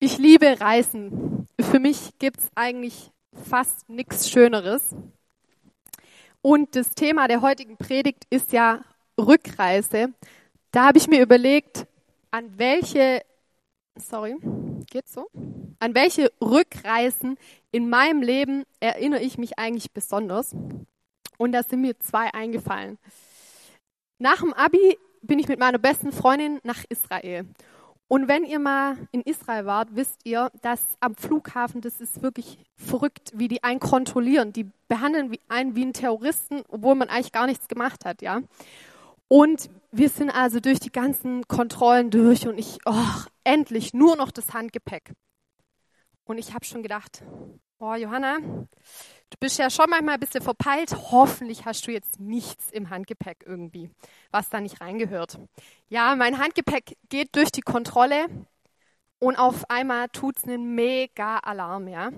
Ich liebe Reisen. Für mich gibt es eigentlich fast nichts Schöneres. Und das Thema der heutigen Predigt ist ja Rückreise. Da habe ich mir überlegt, an welche, sorry, geht's so? An welche Rückreisen in meinem Leben erinnere ich mich eigentlich besonders? Und da sind mir zwei eingefallen. Nach dem Abi bin ich mit meiner besten Freundin nach Israel. Und wenn ihr mal in Israel wart, wisst ihr, dass am Flughafen, das ist wirklich verrückt, wie die einen kontrollieren. Die behandeln einen wie einen Terroristen, obwohl man eigentlich gar nichts gemacht hat, ja. Und wir sind also durch die ganzen Kontrollen durch und ich, oh, endlich nur noch das Handgepäck. Und ich habe schon gedacht, oh Johanna, Du bist ja schon manchmal ein bisschen verpeilt. Hoffentlich hast du jetzt nichts im Handgepäck irgendwie, was da nicht reingehört. Ja, mein Handgepäck geht durch die Kontrolle und auf einmal tut es einen mega Alarm, ja.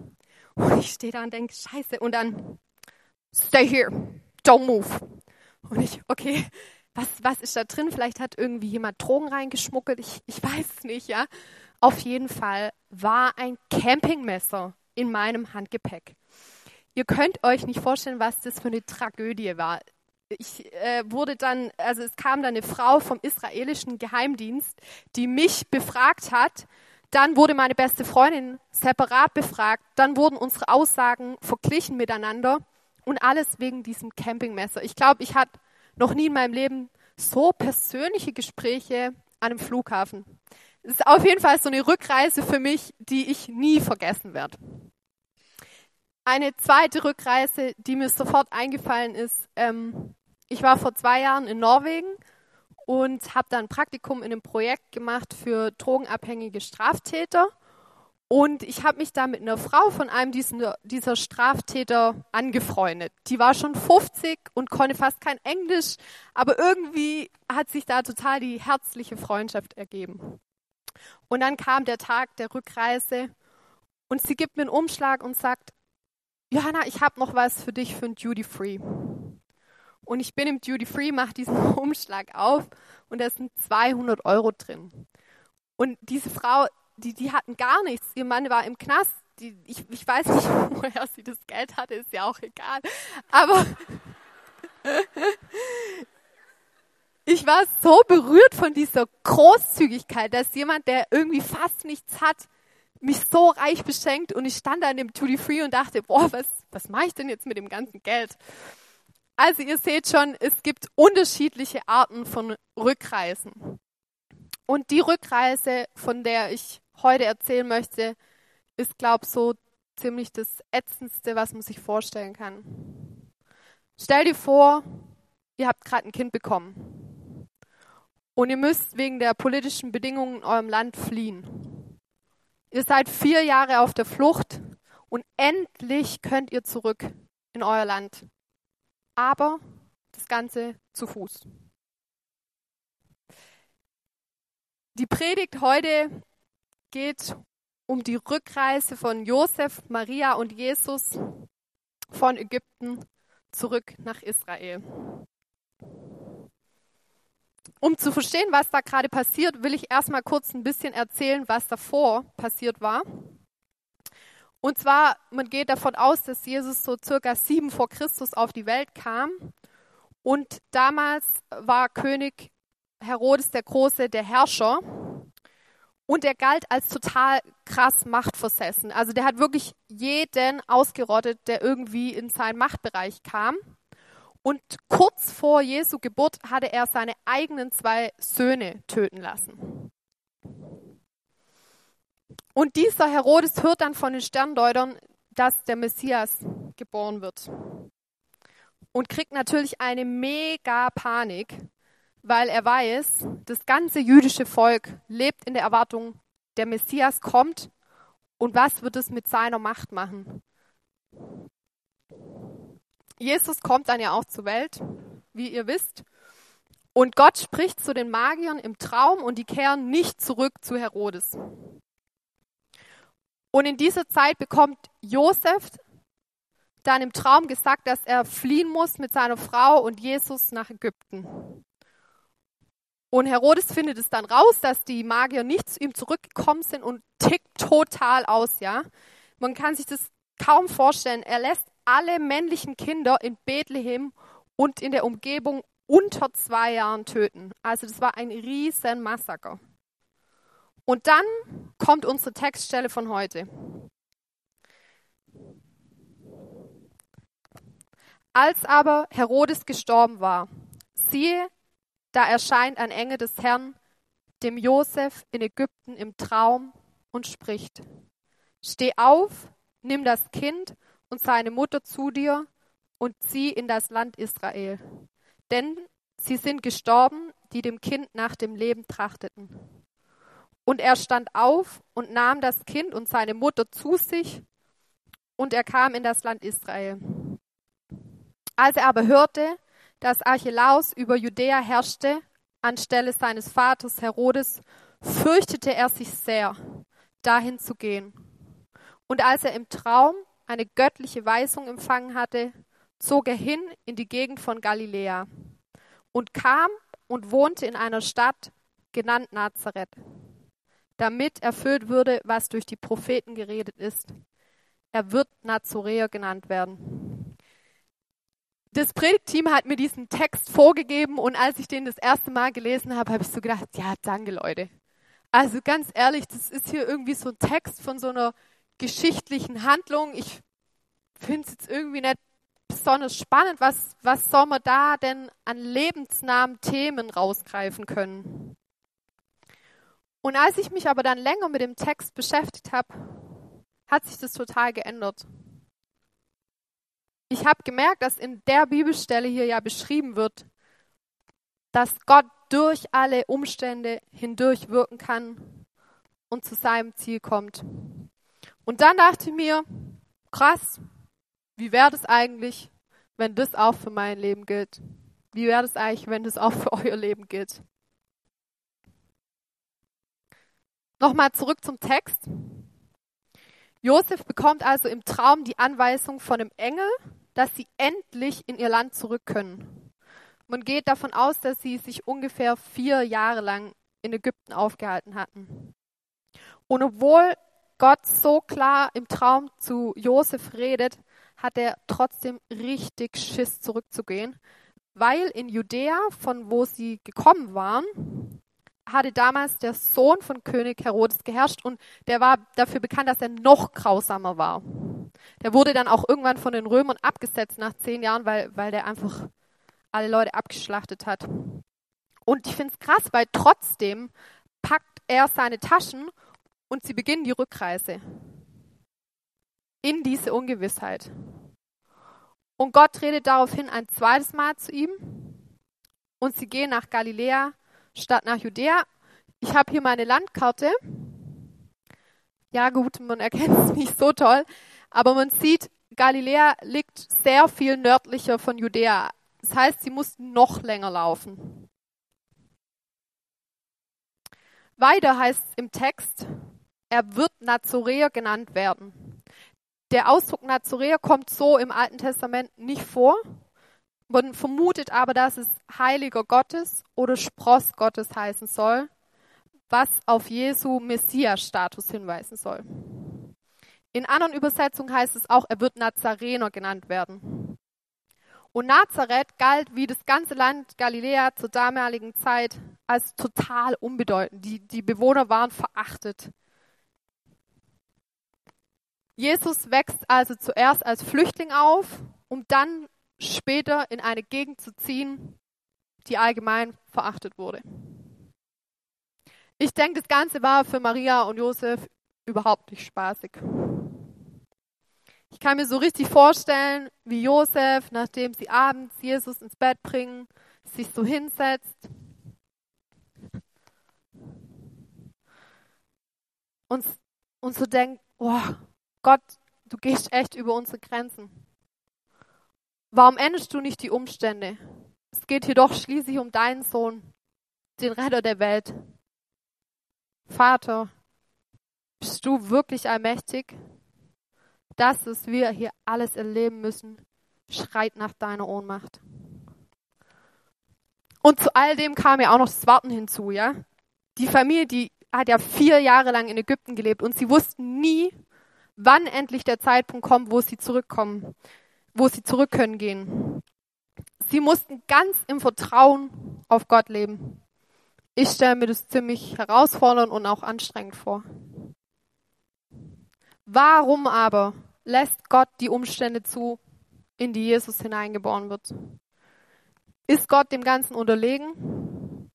Und ich stehe da und denke, scheiße. Und dann, stay here, don't move. Und ich, okay, was, was ist da drin? Vielleicht hat irgendwie jemand Drogen reingeschmuggelt. Ich, ich weiß es nicht, ja. Auf jeden Fall war ein Campingmesser in meinem Handgepäck. Ihr könnt euch nicht vorstellen, was das für eine Tragödie war. Ich äh, wurde dann, also es kam dann eine Frau vom israelischen Geheimdienst, die mich befragt hat. Dann wurde meine beste Freundin separat befragt. Dann wurden unsere Aussagen verglichen miteinander und alles wegen diesem Campingmesser. Ich glaube, ich hatte noch nie in meinem Leben so persönliche Gespräche an einem Flughafen. Es ist auf jeden Fall so eine Rückreise für mich, die ich nie vergessen werde. Eine zweite Rückreise, die mir sofort eingefallen ist, ähm, ich war vor zwei Jahren in Norwegen und habe dann ein Praktikum in einem Projekt gemacht für drogenabhängige Straftäter. Und ich habe mich da mit einer Frau von einem dieser, dieser Straftäter angefreundet. Die war schon 50 und konnte fast kein Englisch, aber irgendwie hat sich da total die herzliche Freundschaft ergeben. Und dann kam der Tag der Rückreise und sie gibt mir einen Umschlag und sagt, Johanna, ich habe noch was für dich für ein Duty Free. Und ich bin im Duty Free, mache diesen Umschlag auf und da sind 200 Euro drin. Und diese Frau, die, die hatten gar nichts. Ihr Mann war im Knast. Die, ich, ich weiß nicht, woher sie das Geld hatte, ist ja auch egal. Aber ich war so berührt von dieser Großzügigkeit, dass jemand, der irgendwie fast nichts hat, mich so reich beschenkt und ich stand da in dem Duty Free und dachte, boah, was, was mache ich denn jetzt mit dem ganzen Geld? Also ihr seht schon, es gibt unterschiedliche Arten von Rückreisen. Und die Rückreise, von der ich heute erzählen möchte, ist, glaube ich, so ziemlich das Ätzendste, was man sich vorstellen kann. Stell dir vor, ihr habt gerade ein Kind bekommen und ihr müsst wegen der politischen Bedingungen in eurem Land fliehen. Ihr seid vier Jahre auf der Flucht und endlich könnt ihr zurück in euer Land. Aber das Ganze zu Fuß. Die Predigt heute geht um die Rückreise von Josef, Maria und Jesus von Ägypten zurück nach Israel. Um zu verstehen, was da gerade passiert, will ich erstmal kurz ein bisschen erzählen, was davor passiert war. Und zwar, man geht davon aus, dass Jesus so circa sieben vor Christus auf die Welt kam. Und damals war König Herodes der Große der Herrscher. Und er galt als total krass machtversessen. Also der hat wirklich jeden ausgerottet, der irgendwie in seinen Machtbereich kam. Und kurz vor Jesu Geburt hatte er seine eigenen zwei Söhne töten lassen. Und dieser Herodes hört dann von den Sterndeutern, dass der Messias geboren wird. Und kriegt natürlich eine mega Panik, weil er weiß, das ganze jüdische Volk lebt in der Erwartung, der Messias kommt und was wird es mit seiner Macht machen? Jesus kommt dann ja auch zur Welt, wie ihr wisst. Und Gott spricht zu den Magiern im Traum und die kehren nicht zurück zu Herodes. Und in dieser Zeit bekommt Josef dann im Traum gesagt, dass er fliehen muss mit seiner Frau und Jesus nach Ägypten. Und Herodes findet es dann raus, dass die Magier nicht zu ihm zurückgekommen sind und tickt total aus, ja. Man kann sich das kaum vorstellen. Er lässt alle männlichen Kinder in Bethlehem und in der Umgebung unter zwei Jahren töten. Also das war ein riesen Massaker. Und dann kommt unsere Textstelle von heute. Als aber Herodes gestorben war, siehe, da erscheint ein Engel des Herrn dem Josef in Ägypten im Traum und spricht: Steh auf, nimm das Kind und seine Mutter zu dir und zieh in das Land Israel. Denn sie sind gestorben, die dem Kind nach dem Leben trachteten. Und er stand auf und nahm das Kind und seine Mutter zu sich, und er kam in das Land Israel. Als er aber hörte, dass Archelaus über Judäa herrschte, anstelle seines Vaters Herodes, fürchtete er sich sehr, dahin zu gehen. Und als er im Traum eine göttliche Weisung empfangen hatte, zog er hin in die Gegend von Galiläa und kam und wohnte in einer Stadt genannt Nazareth, damit erfüllt würde, was durch die Propheten geredet ist. Er wird Nazoräer genannt werden. Das Predigtteam hat mir diesen Text vorgegeben und als ich den das erste Mal gelesen habe, habe ich so gedacht, ja, danke Leute. Also ganz ehrlich, das ist hier irgendwie so ein Text von so einer geschichtlichen Handlung. Ich finde es jetzt irgendwie nicht besonders spannend. Was, was soll man da denn an lebensnahen Themen rausgreifen können? Und als ich mich aber dann länger mit dem Text beschäftigt habe, hat sich das total geändert. Ich habe gemerkt, dass in der Bibelstelle hier ja beschrieben wird, dass Gott durch alle Umstände hindurch wirken kann und zu seinem Ziel kommt. Und dann dachte ich mir, krass, wie wäre das eigentlich, wenn das auch für mein Leben gilt? Wie wäre das eigentlich, wenn das auch für euer Leben gilt? Nochmal zurück zum Text. Josef bekommt also im Traum die Anweisung von dem Engel, dass sie endlich in ihr Land zurück können. Man geht davon aus, dass sie sich ungefähr vier Jahre lang in Ägypten aufgehalten hatten. Und obwohl Gott so klar im Traum zu Josef redet, hat er trotzdem richtig Schiss zurückzugehen, weil in Judäa, von wo sie gekommen waren, hatte damals der Sohn von König Herodes geherrscht und der war dafür bekannt, dass er noch grausamer war. Der wurde dann auch irgendwann von den Römern abgesetzt nach zehn Jahren, weil, weil der einfach alle Leute abgeschlachtet hat. Und ich finde es krass, weil trotzdem packt er seine Taschen und sie beginnen die Rückreise in diese Ungewissheit. Und Gott redet daraufhin ein zweites Mal zu ihm und sie gehen nach Galiläa statt nach Judäa. Ich habe hier meine Landkarte. Ja gut, man erkennt es nicht so toll, aber man sieht, Galiläa liegt sehr viel nördlicher von Judäa. Das heißt, sie mussten noch länger laufen. Weiter heißt es im Text, er wird Nazoräer genannt werden. Der Ausdruck Nazoräer kommt so im Alten Testament nicht vor. Man vermutet aber, dass es Heiliger Gottes oder Spross Gottes heißen soll, was auf Jesu Messias-Status hinweisen soll. In anderen Übersetzungen heißt es auch, er wird Nazarener genannt werden. Und Nazareth galt wie das ganze Land Galiläa zur damaligen Zeit als total unbedeutend. Die, die Bewohner waren verachtet. Jesus wächst also zuerst als Flüchtling auf, um dann später in eine Gegend zu ziehen, die allgemein verachtet wurde. Ich denke, das Ganze war für Maria und Josef überhaupt nicht spaßig. Ich kann mir so richtig vorstellen, wie Josef, nachdem sie abends Jesus ins Bett bringen, sich so hinsetzt und, und so denkt, oh, Gott, du gehst echt über unsere Grenzen. Warum endest du nicht die Umstände? Es geht hier doch schließlich um deinen Sohn, den Retter der Welt. Vater, bist du wirklich allmächtig? Das, was wir hier alles erleben müssen, schreit nach deiner Ohnmacht. Und zu all dem kam ja auch noch das Warten hinzu, ja. Die Familie, die hat ja vier Jahre lang in Ägypten gelebt und sie wussten nie, wann endlich der Zeitpunkt kommt, wo sie zurückkommen, wo sie zurück können gehen. Sie mussten ganz im Vertrauen auf Gott leben. Ich stelle mir das ziemlich herausfordernd und auch anstrengend vor. Warum aber lässt Gott die Umstände zu, in die Jesus hineingeboren wird? Ist Gott dem Ganzen unterlegen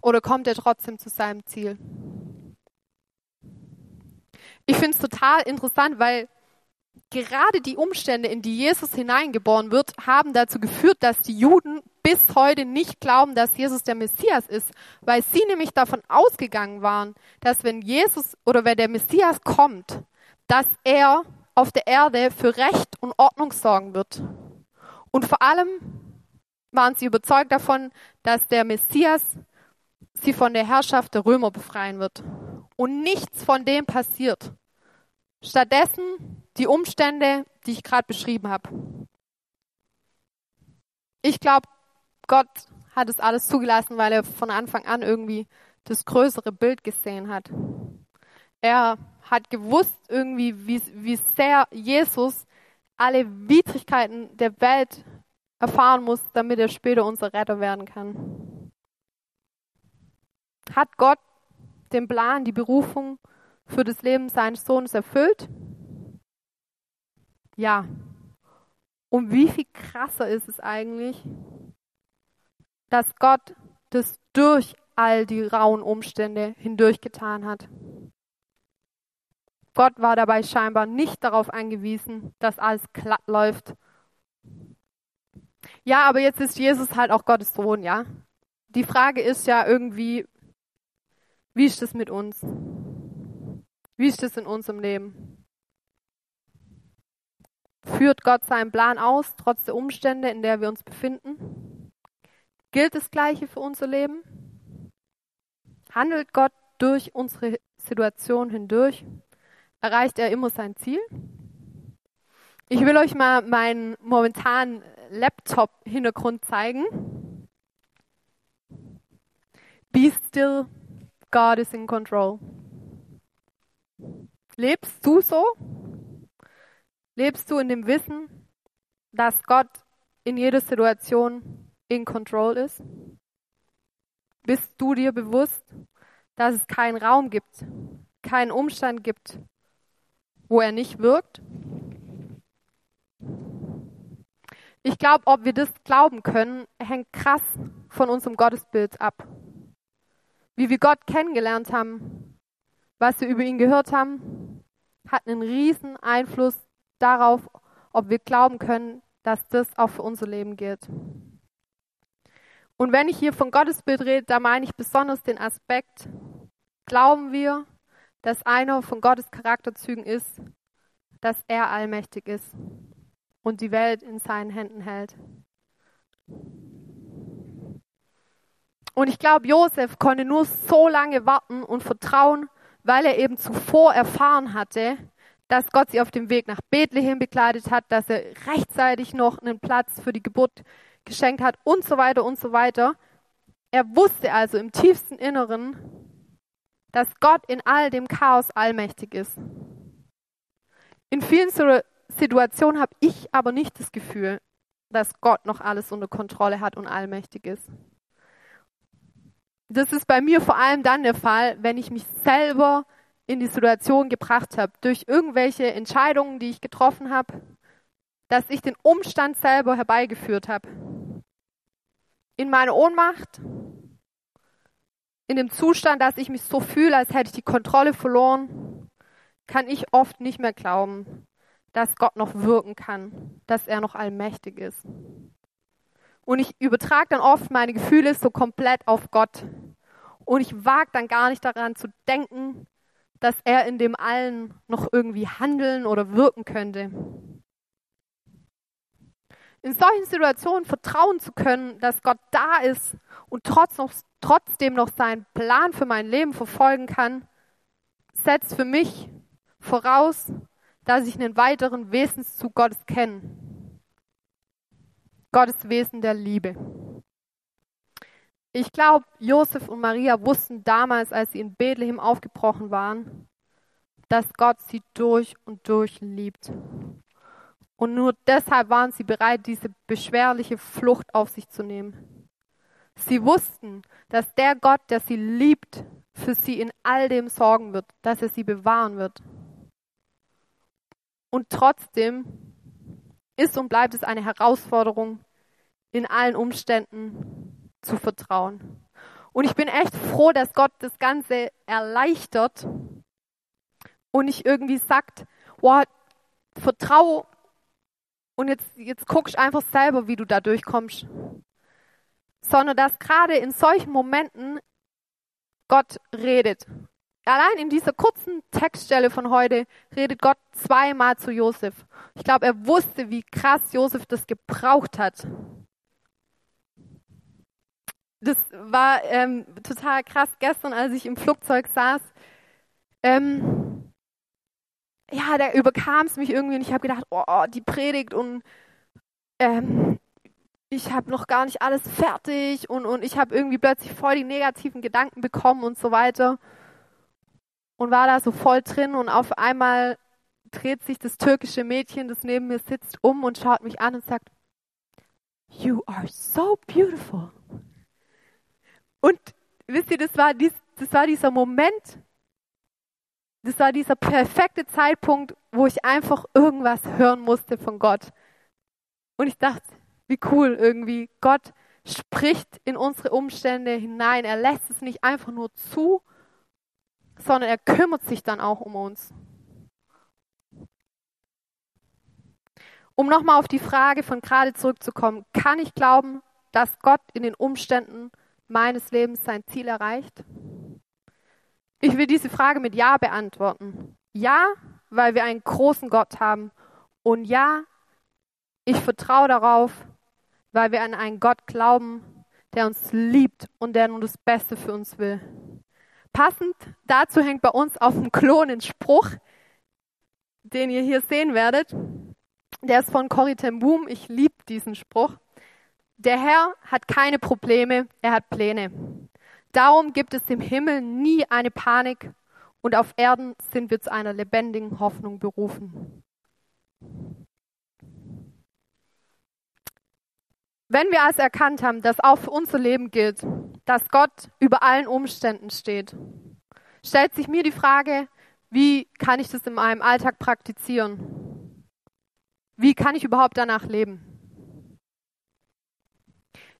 oder kommt er trotzdem zu seinem Ziel? Ich finde es total interessant, weil gerade die Umstände, in die Jesus hineingeboren wird, haben dazu geführt, dass die Juden bis heute nicht glauben, dass Jesus der Messias ist, weil sie nämlich davon ausgegangen waren, dass wenn Jesus oder wenn der Messias kommt, dass er auf der Erde für Recht und Ordnung sorgen wird. Und vor allem waren sie überzeugt davon, dass der Messias sie von der Herrschaft der Römer befreien wird. Und nichts von dem passiert. Stattdessen die Umstände, die ich gerade beschrieben habe. Ich glaube, Gott hat es alles zugelassen, weil er von Anfang an irgendwie das größere Bild gesehen hat. Er hat gewusst irgendwie, wie, wie sehr Jesus alle Widrigkeiten der Welt erfahren muss, damit er später unser Retter werden kann. Hat Gott den Plan, die Berufung für das Leben seines Sohnes erfüllt? Ja. Und wie viel krasser ist es eigentlich, dass Gott das durch all die rauen Umstände hindurch getan hat. Gott war dabei scheinbar nicht darauf angewiesen, dass alles glatt läuft. Ja, aber jetzt ist Jesus halt auch Gottes Sohn, ja. Die Frage ist ja irgendwie, wie ist das mit uns? Wie ist das in unserem Leben? Führt Gott seinen Plan aus, trotz der Umstände, in der wir uns befinden? Gilt das Gleiche für unser Leben? Handelt Gott durch unsere Situation hindurch? Erreicht er immer sein Ziel? Ich will euch mal meinen momentanen Laptop-Hintergrund zeigen. Be still, God is in control. Lebst du so? Lebst du in dem Wissen, dass Gott in jeder Situation in control ist? Bist du dir bewusst, dass es keinen Raum gibt, keinen Umstand gibt, wo er nicht wirkt? Ich glaube, ob wir das glauben können, hängt krass von unserem Gottesbild ab. Wie wir Gott kennengelernt haben, was wir über ihn gehört haben, hat einen riesen Einfluss darauf, ob wir glauben können, dass das auch für unser Leben gilt. Und wenn ich hier von Gottesbild rede, da meine ich besonders den Aspekt, glauben wir, dass einer von Gottes Charakterzügen ist, dass er allmächtig ist und die Welt in seinen Händen hält. Und ich glaube, Josef konnte nur so lange warten und vertrauen, weil er eben zuvor erfahren hatte, dass Gott sie auf dem Weg nach Bethlehem begleitet hat, dass er rechtzeitig noch einen Platz für die Geburt geschenkt hat und so weiter und so weiter. Er wusste also im tiefsten Inneren, dass Gott in all dem Chaos allmächtig ist. In vielen Situationen habe ich aber nicht das Gefühl, dass Gott noch alles unter Kontrolle hat und allmächtig ist. Das ist bei mir vor allem dann der Fall, wenn ich mich selber in die Situation gebracht habe, durch irgendwelche Entscheidungen, die ich getroffen habe, dass ich den Umstand selber herbeigeführt habe. In meiner Ohnmacht, in dem Zustand, dass ich mich so fühle, als hätte ich die Kontrolle verloren, kann ich oft nicht mehr glauben, dass Gott noch wirken kann, dass er noch allmächtig ist. Und ich übertrage dann oft meine Gefühle so komplett auf Gott. Und ich wage dann gar nicht daran zu denken, dass er in dem allen noch irgendwie handeln oder wirken könnte. In solchen Situationen vertrauen zu können, dass Gott da ist und trotz noch, trotzdem noch seinen Plan für mein Leben verfolgen kann, setzt für mich voraus, dass ich einen weiteren Wesenszug Gottes kenne. Gottes Wesen der Liebe. Ich glaube, Josef und Maria wussten damals, als sie in Bethlehem aufgebrochen waren, dass Gott sie durch und durch liebt. Und nur deshalb waren sie bereit, diese beschwerliche Flucht auf sich zu nehmen. Sie wussten, dass der Gott, der sie liebt, für sie in all dem sorgen wird, dass er sie bewahren wird. Und trotzdem ist und bleibt es eine Herausforderung, in allen Umständen zu vertrauen. Und ich bin echt froh, dass Gott das Ganze erleichtert und nicht irgendwie sagt, boah, vertraue und jetzt, jetzt guckst einfach selber, wie du da durchkommst. Sondern dass gerade in solchen Momenten Gott redet. Allein in dieser kurzen Textstelle von heute redet Gott zweimal zu Josef. Ich glaube, er wusste, wie krass Josef das gebraucht hat. Das war ähm, total krass gestern, als ich im Flugzeug saß. Ähm, ja, da überkam es mich irgendwie und ich habe gedacht, oh, die Predigt und ähm, ich habe noch gar nicht alles fertig und, und ich habe irgendwie plötzlich voll die negativen Gedanken bekommen und so weiter und war da so voll drin und auf einmal dreht sich das türkische Mädchen, das neben mir sitzt, um und schaut mich an und sagt, You are so beautiful. Und wisst ihr, das war, dies, das war dieser Moment, das war dieser perfekte Zeitpunkt, wo ich einfach irgendwas hören musste von Gott. Und ich dachte, wie cool irgendwie. Gott spricht in unsere Umstände hinein. Er lässt es nicht einfach nur zu, sondern er kümmert sich dann auch um uns. Um nochmal auf die Frage von gerade zurückzukommen, kann ich glauben, dass Gott in den Umständen meines Lebens sein Ziel erreicht? Ich will diese Frage mit Ja beantworten. Ja, weil wir einen großen Gott haben. Und ja, ich vertraue darauf, weil wir an einen Gott glauben, der uns liebt und der nur das Beste für uns will. Passend dazu hängt bei uns auf dem Klon ein Spruch, den ihr hier sehen werdet. Der ist von Corrie ten Boom. Ich liebe diesen Spruch. Der Herr hat keine Probleme, er hat Pläne. Darum gibt es im Himmel nie eine Panik und auf Erden sind wir zu einer lebendigen Hoffnung berufen. Wenn wir also erkannt haben, dass auch für unser Leben gilt, dass Gott über allen Umständen steht, stellt sich mir die Frage, wie kann ich das in meinem Alltag praktizieren? Wie kann ich überhaupt danach leben?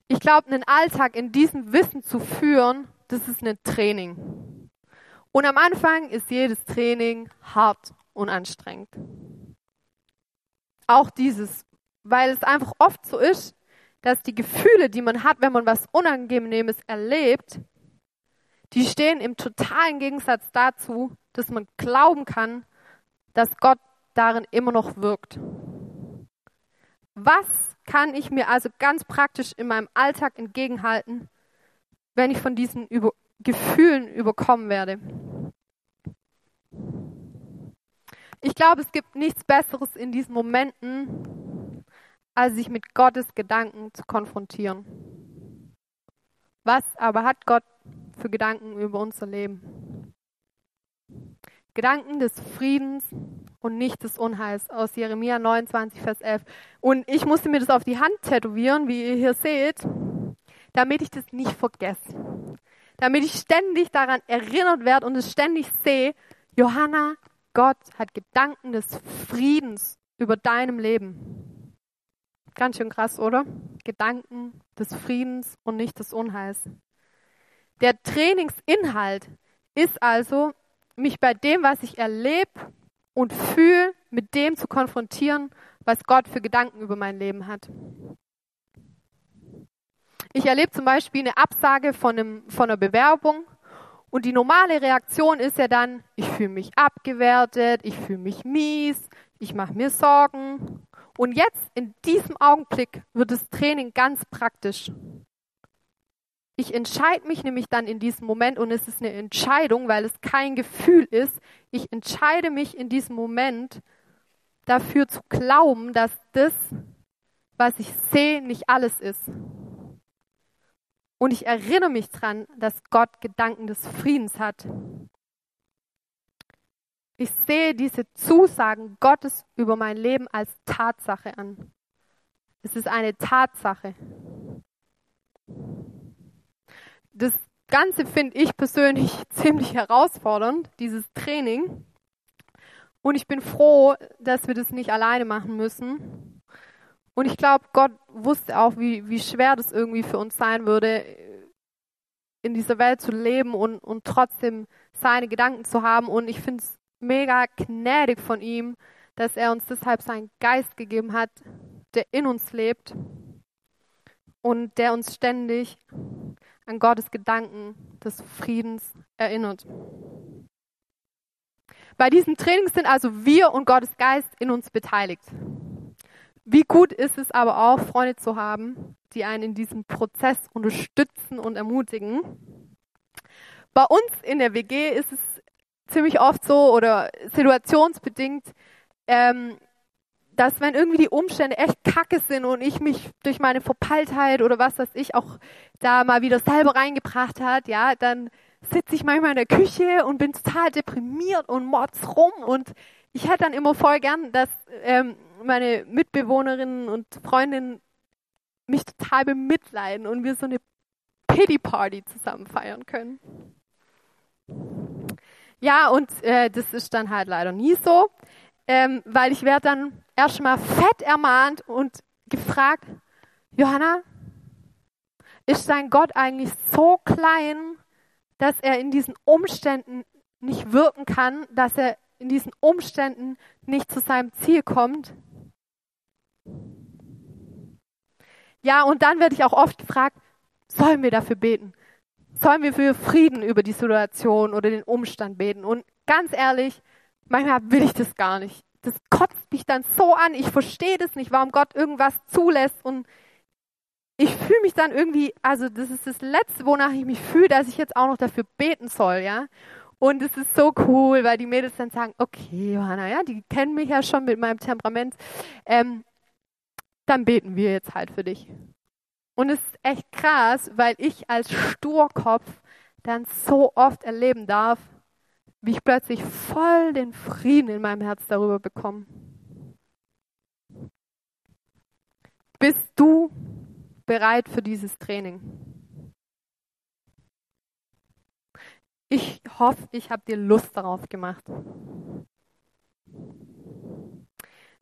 Ich glaube, einen Alltag in diesem Wissen zu führen, das ist ein Training. Und am Anfang ist jedes Training hart und anstrengend. Auch dieses, weil es einfach oft so ist, dass die Gefühle, die man hat, wenn man was Unangenehmes erlebt, die stehen im totalen Gegensatz dazu, dass man glauben kann, dass Gott darin immer noch wirkt. Was kann ich mir also ganz praktisch in meinem Alltag entgegenhalten, wenn ich von diesen Über Gefühlen überkommen werde? Ich glaube, es gibt nichts Besseres in diesen Momenten, als sich mit Gottes Gedanken zu konfrontieren. Was aber hat Gott für Gedanken über unser Leben? Gedanken des Friedens und nicht des Unheils aus Jeremia 29, Vers 11. Und ich musste mir das auf die Hand tätowieren, wie ihr hier seht, damit ich das nicht vergesse. Damit ich ständig daran erinnert werde und es ständig sehe, Johanna, Gott hat Gedanken des Friedens über deinem Leben. Ganz schön krass, oder? Gedanken des Friedens und nicht des Unheils. Der Trainingsinhalt ist also, mich bei dem, was ich erlebe und fühle, mit dem zu konfrontieren, was Gott für Gedanken über mein Leben hat. Ich erlebe zum Beispiel eine Absage von, einem, von einer Bewerbung und die normale Reaktion ist ja dann, ich fühle mich abgewertet, ich fühle mich mies, ich mache mir Sorgen. Und jetzt, in diesem Augenblick, wird das Training ganz praktisch. Ich entscheide mich nämlich dann in diesem Moment und es ist eine Entscheidung, weil es kein Gefühl ist. Ich entscheide mich in diesem Moment dafür zu glauben, dass das, was ich sehe, nicht alles ist. Und ich erinnere mich dran, dass Gott Gedanken des Friedens hat. Ich sehe diese Zusagen Gottes über mein Leben als Tatsache an. Es ist eine Tatsache. Das Ganze finde ich persönlich ziemlich herausfordernd, dieses Training. Und ich bin froh, dass wir das nicht alleine machen müssen. Und ich glaube, Gott wusste auch, wie, wie schwer das irgendwie für uns sein würde, in dieser Welt zu leben und, und trotzdem seine Gedanken zu haben. Und ich finde es mega gnädig von ihm, dass er uns deshalb seinen Geist gegeben hat, der in uns lebt und der uns ständig an Gottes Gedanken des Friedens erinnert. Bei diesem Training sind also wir und Gottes Geist in uns beteiligt. Wie gut ist es aber auch, Freunde zu haben, die einen in diesem Prozess unterstützen und ermutigen. Bei uns in der WG ist es ziemlich oft so oder situationsbedingt, ähm, dass wenn irgendwie die Umstände echt kacke sind und ich mich durch meine Verpeiltheit oder was weiß ich auch da mal wieder selber reingebracht hat, ja, dann sitze ich manchmal in der Küche und bin total deprimiert und mords rum und ich hätte dann immer voll gern, dass ähm, meine Mitbewohnerinnen und Freundinnen mich total bemitleiden und wir so eine Pity Party zusammen feiern können. Ja, und äh, das ist dann halt leider nie so, ähm, weil ich werde dann erstmal fett ermahnt und gefragt, Johanna, ist dein Gott eigentlich so klein, dass er in diesen Umständen nicht wirken kann, dass er in diesen Umständen nicht zu seinem Ziel kommt? Ja, und dann werde ich auch oft gefragt, sollen wir dafür beten? Sollen wir für Frieden über die Situation oder den Umstand beten? Und ganz ehrlich, manchmal will ich das gar nicht. Das kotzt mich dann so an. Ich verstehe das nicht, warum Gott irgendwas zulässt. Und ich fühle mich dann irgendwie, also das ist das Letzte, wonach ich mich fühle, dass ich jetzt auch noch dafür beten soll, ja. Und es ist so cool, weil die Mädels dann sagen, okay, Johanna, ja, die kennen mich ja schon mit meinem Temperament. Ähm, dann beten wir jetzt halt für dich. Und es ist echt krass, weil ich als Sturkopf dann so oft erleben darf, wie ich plötzlich voll den Frieden in meinem Herz darüber bekomme. Bist du bereit für dieses Training? Ich hoffe, ich habe dir Lust darauf gemacht.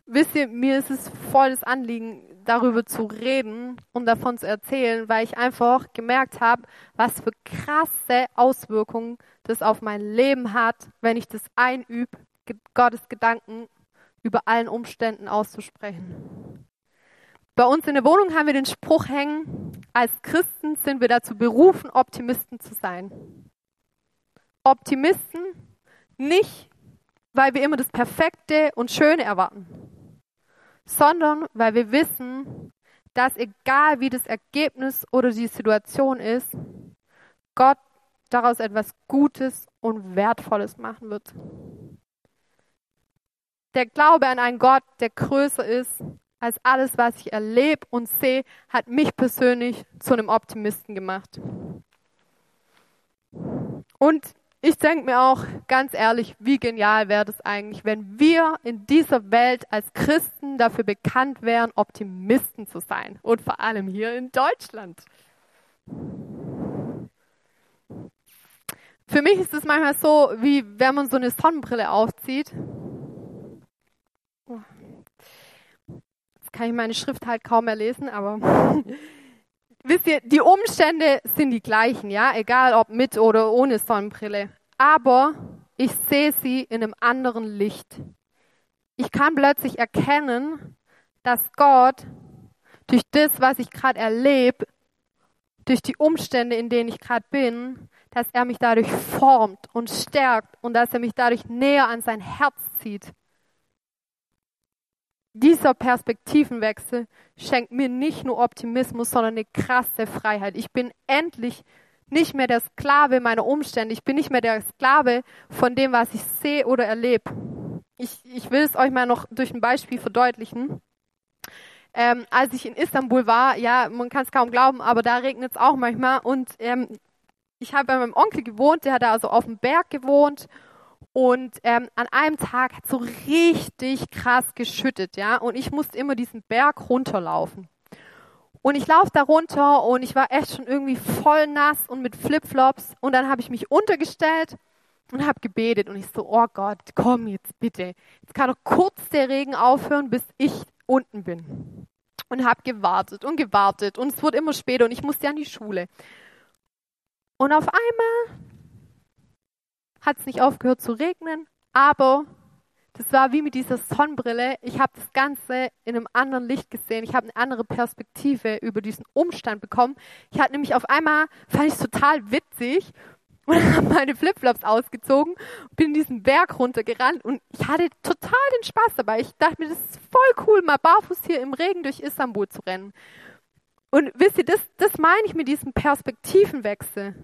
Wisst ihr, mir ist es voll das Anliegen, darüber zu reden und davon zu erzählen, weil ich einfach gemerkt habe, was für krasse Auswirkungen das auf mein Leben hat, wenn ich das einübe, Gottes Gedanken über allen Umständen auszusprechen. Bei uns in der Wohnung haben wir den Spruch hängen, als Christen sind wir dazu berufen, Optimisten zu sein. Optimisten nicht, weil wir immer das Perfekte und Schöne erwarten, sondern weil wir wissen, dass egal wie das Ergebnis oder die Situation ist, Gott daraus etwas Gutes und Wertvolles machen wird. Der Glaube an einen Gott, der größer ist als alles, was ich erlebe und sehe, hat mich persönlich zu einem Optimisten gemacht. Und ich denke mir auch ganz ehrlich, wie genial wäre das eigentlich, wenn wir in dieser Welt als Christen dafür bekannt wären, Optimisten zu sein. Und vor allem hier in Deutschland. Für mich ist es manchmal so, wie wenn man so eine Sonnenbrille aufzieht. Jetzt kann ich meine Schrift halt kaum mehr lesen, aber wisst ihr, die Umstände sind die gleichen, ja, egal ob mit oder ohne Sonnenbrille. Aber ich sehe sie in einem anderen Licht. Ich kann plötzlich erkennen, dass Gott durch das, was ich gerade erlebe, durch die Umstände, in denen ich gerade bin, dass er mich dadurch formt und stärkt und dass er mich dadurch näher an sein Herz zieht dieser Perspektivenwechsel schenkt mir nicht nur Optimismus, sondern eine krasse Freiheit. Ich bin endlich nicht mehr der Sklave meiner Umstände. Ich bin nicht mehr der Sklave von dem, was ich sehe oder erlebe. Ich, ich will es euch mal noch durch ein Beispiel verdeutlichen. ähm, als ich in Istanbul war, ja, man kann es kaum glauben, aber da regnet es auch manchmal. Und ähm, ich habe bei meinem Onkel gewohnt, der hat da also auf dem Berg gewohnt. Und ähm, an einem Tag hat so richtig krass geschüttet, ja. Und ich musste immer diesen Berg runterlaufen. Und ich laufe da runter und ich war echt schon irgendwie voll nass und mit Flipflops. Und dann habe ich mich untergestellt und habe gebetet. Und ich so, oh Gott, komm jetzt bitte. Jetzt kann doch kurz der Regen aufhören, bis ich unten bin. Und habe gewartet und gewartet. Und es wurde immer später und ich musste an die Schule. Und auf einmal hat es nicht aufgehört zu regnen, aber das war wie mit dieser Sonnenbrille. Ich habe das Ganze in einem anderen Licht gesehen. Ich habe eine andere Perspektive über diesen Umstand bekommen. Ich hatte nämlich auf einmal, fand ich total witzig und habe meine Flipflops ausgezogen, bin diesen Berg runtergerannt und ich hatte total den Spaß dabei. Ich dachte mir, das ist voll cool, mal barfuß hier im Regen durch Istanbul zu rennen. Und wisst ihr, das, das meine ich mit diesem Perspektivenwechsel.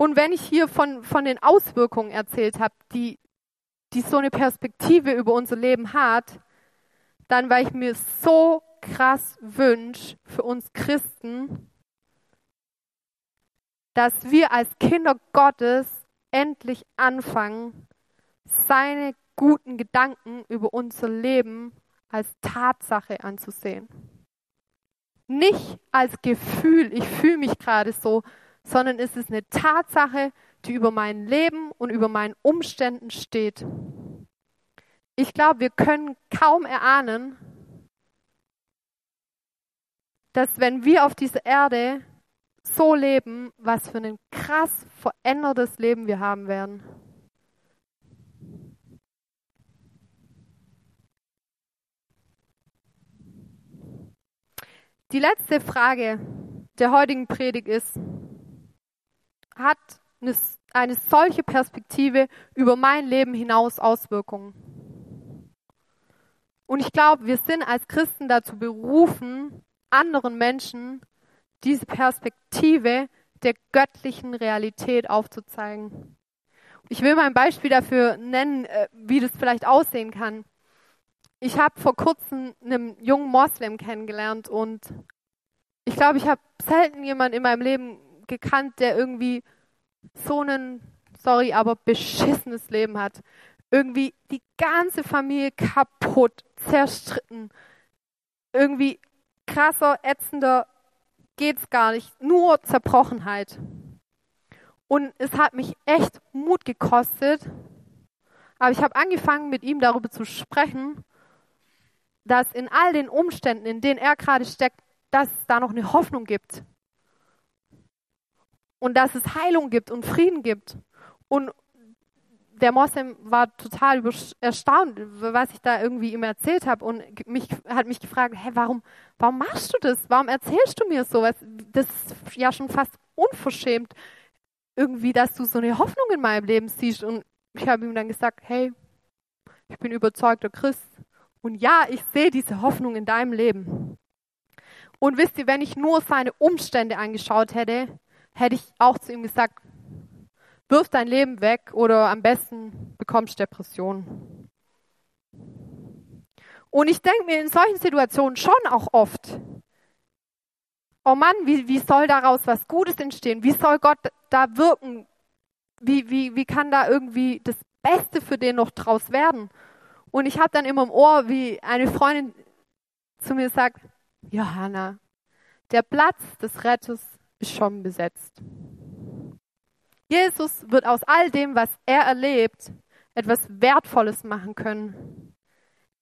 Und wenn ich hier von, von den Auswirkungen erzählt habe, die, die so eine Perspektive über unser Leben hat, dann weil ich mir so krass wünsche für uns Christen, dass wir als Kinder Gottes endlich anfangen, seine guten Gedanken über unser Leben als Tatsache anzusehen. Nicht als Gefühl, ich fühle mich gerade so, sondern es ist eine Tatsache, die über mein Leben und über meinen Umständen steht. Ich glaube, wir können kaum erahnen, dass wenn wir auf dieser Erde so leben, was für ein krass verändertes Leben wir haben werden. Die letzte Frage der heutigen Predigt ist, hat eine, eine solche Perspektive über mein Leben hinaus Auswirkungen. Und ich glaube, wir sind als Christen dazu berufen, anderen Menschen diese Perspektive der göttlichen Realität aufzuzeigen. Ich will mal ein Beispiel dafür nennen, äh, wie das vielleicht aussehen kann. Ich habe vor kurzem einen jungen Moslem kennengelernt und ich glaube, ich habe selten jemanden in meinem Leben gekannt, der irgendwie so einen, sorry, aber beschissenes Leben hat. Irgendwie die ganze Familie kaputt, zerstritten. Irgendwie krasser, ätzender geht's gar nicht. Nur Zerbrochenheit. Und es hat mich echt Mut gekostet. Aber ich habe angefangen, mit ihm darüber zu sprechen, dass in all den Umständen, in denen er gerade steckt, dass es da noch eine Hoffnung gibt und dass es Heilung gibt und Frieden gibt. Und der Moslem war total erstaunt, was ich da irgendwie ihm erzählt habe und mich, hat mich gefragt, hey, warum, warum machst du das? Warum erzählst du mir sowas? Das ist ja schon fast unverschämt, irgendwie, dass du so eine Hoffnung in meinem Leben siehst. Und ich habe ihm dann gesagt, hey, ich bin überzeugter Christ. Und ja, ich sehe diese Hoffnung in deinem Leben. Und wisst ihr, wenn ich nur seine Umstände angeschaut hätte, hätte ich auch zu ihm gesagt, wirf dein Leben weg oder am besten bekommst Depressionen. Und ich denke mir in solchen Situationen schon auch oft, oh Mann, wie, wie soll daraus was Gutes entstehen? Wie soll Gott da wirken? Wie, wie, wie kann da irgendwie das Beste für den noch draus werden? Und ich habe dann immer im Ohr, wie eine Freundin zu mir sagt, Johanna, der Platz des Retters ist schon besetzt. Jesus wird aus all dem, was er erlebt, etwas Wertvolles machen können.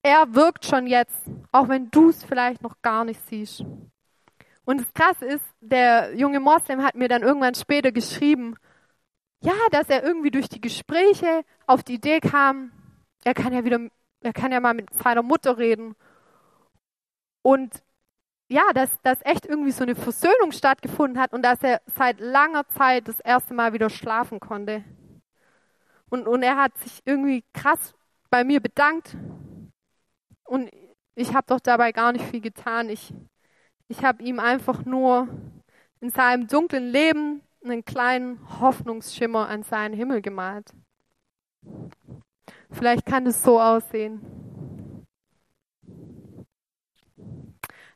Er wirkt schon jetzt, auch wenn du es vielleicht noch gar nicht siehst. Und das Krasse ist, der junge Moslem hat mir dann irgendwann später geschrieben, ja, dass er irgendwie durch die Gespräche auf die Idee kam, er kann ja wieder, er kann ja mal mit seiner Mutter reden. Und ja, dass, dass echt irgendwie so eine Versöhnung stattgefunden hat und dass er seit langer Zeit das erste Mal wieder schlafen konnte. Und, und er hat sich irgendwie krass bei mir bedankt. Und ich habe doch dabei gar nicht viel getan. Ich, ich habe ihm einfach nur in seinem dunklen Leben einen kleinen Hoffnungsschimmer an seinen Himmel gemalt. Vielleicht kann es so aussehen.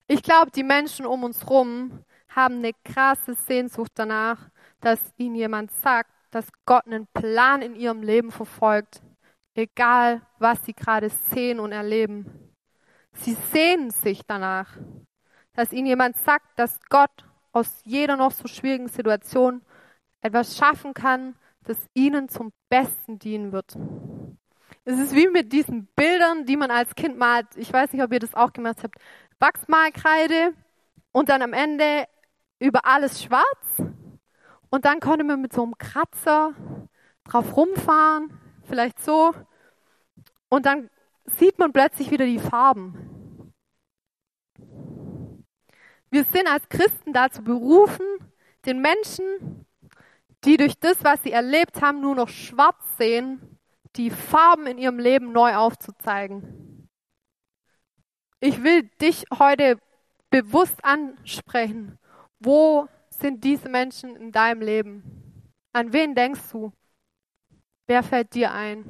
Ich glaube, die Menschen um uns herum haben eine krasse Sehnsucht danach, dass ihnen jemand sagt, dass Gott einen Plan in ihrem Leben verfolgt, egal was sie gerade sehen und erleben. Sie sehnen sich danach, dass ihnen jemand sagt, dass Gott aus jeder noch so schwierigen Situation etwas schaffen kann, das ihnen zum Besten dienen wird. Es ist wie mit diesen Bildern, die man als Kind malt. Ich weiß nicht, ob ihr das auch gemacht habt. Wachsmalkreide und dann am Ende über alles schwarz. Und dann konnte man mit so einem Kratzer drauf rumfahren, vielleicht so. Und dann sieht man plötzlich wieder die Farben. Wir sind als Christen dazu berufen, den Menschen, die durch das, was sie erlebt haben, nur noch schwarz sehen, die Farben in ihrem Leben neu aufzuzeigen. Ich will dich heute bewusst ansprechen. Wo sind diese Menschen in deinem Leben? An wen denkst du? Wer fällt dir ein?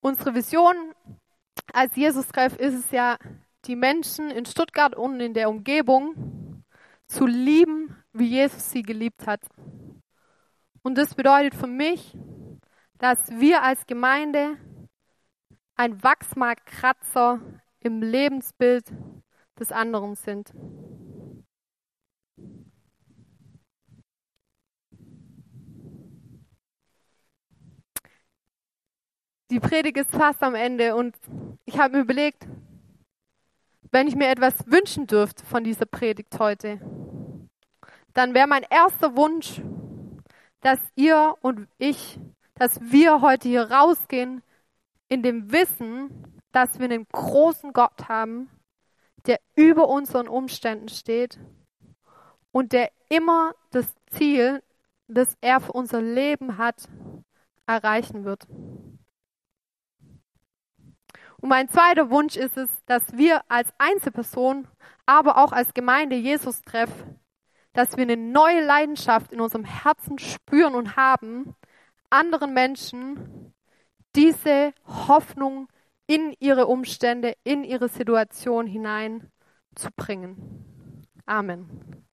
Unsere Vision als Jesus-Treff ist es ja, die Menschen in Stuttgart und in der Umgebung zu lieben, wie Jesus sie geliebt hat. Und das bedeutet für mich, dass wir als Gemeinde ein Wachsmarktkratzer im Lebensbild des anderen sind. Die Predigt ist fast am Ende und ich habe mir überlegt, wenn ich mir etwas wünschen dürfte von dieser Predigt heute, dann wäre mein erster Wunsch, dass ihr und ich, dass wir heute hier rausgehen in dem Wissen, dass wir einen großen Gott haben, der über unseren Umständen steht und der immer das Ziel, das er für unser Leben hat, erreichen wird. Und mein zweiter Wunsch ist es, dass wir als Einzelperson, aber auch als Gemeinde Jesus treff, dass wir eine neue Leidenschaft in unserem Herzen spüren und haben, anderen Menschen diese Hoffnung in ihre Umstände, in ihre Situation hinein zu bringen. Amen.